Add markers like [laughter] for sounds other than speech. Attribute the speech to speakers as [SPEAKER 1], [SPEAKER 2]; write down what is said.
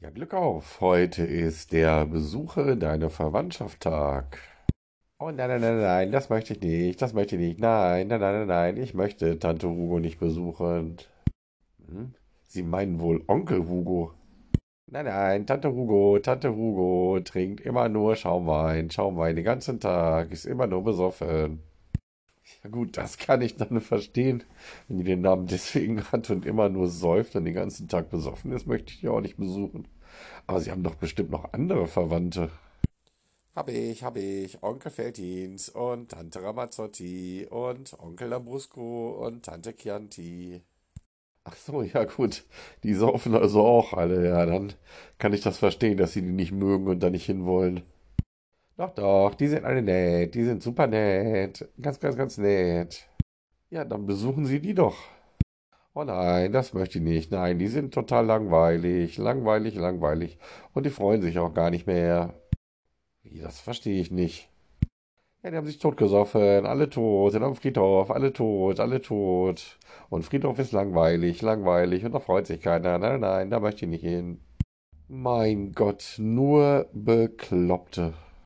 [SPEAKER 1] Ja, Glück auf. Heute ist der Besuche deiner Verwandtschaft Tag. Oh nein, nein, nein, nein, das möchte ich nicht, das möchte ich nicht. Nein, nein, nein, nein, nein, ich möchte Tante Hugo nicht besuchen. Hm? Sie meinen wohl Onkel Hugo. Nein, nein, Tante Hugo, Tante Hugo trinkt immer nur Schaumwein, Schaumwein den ganzen Tag, ist immer nur besoffen. Ja gut, das kann ich dann verstehen. Wenn die den Namen deswegen [laughs] hat und immer nur säuft und den ganzen Tag besoffen ist, möchte ich die auch nicht besuchen. Aber sie haben doch bestimmt noch andere Verwandte. Hab ich, hab ich. Onkel Feltins und Tante Ramazzotti und Onkel Lambrusco und Tante Chianti. Ach so, ja gut. Die saufen also auch alle. Ja, dann kann ich das verstehen, dass sie die nicht mögen und da nicht hinwollen. Doch, doch, die sind alle nett. Die sind super nett. Ganz, ganz, ganz nett. Ja, dann besuchen Sie die doch. Oh nein, das möchte ich nicht. Nein, die sind total langweilig. Langweilig, langweilig. Und die freuen sich auch gar nicht mehr. Wie, das verstehe ich nicht. Ja, die haben sich totgesoffen. Alle tot. Sind am Friedhof. Alle tot. Alle tot. Und Friedhof ist langweilig, langweilig. Und da freut sich keiner. Nein, nein, da möchte ich nicht hin. Mein Gott, nur Bekloppte.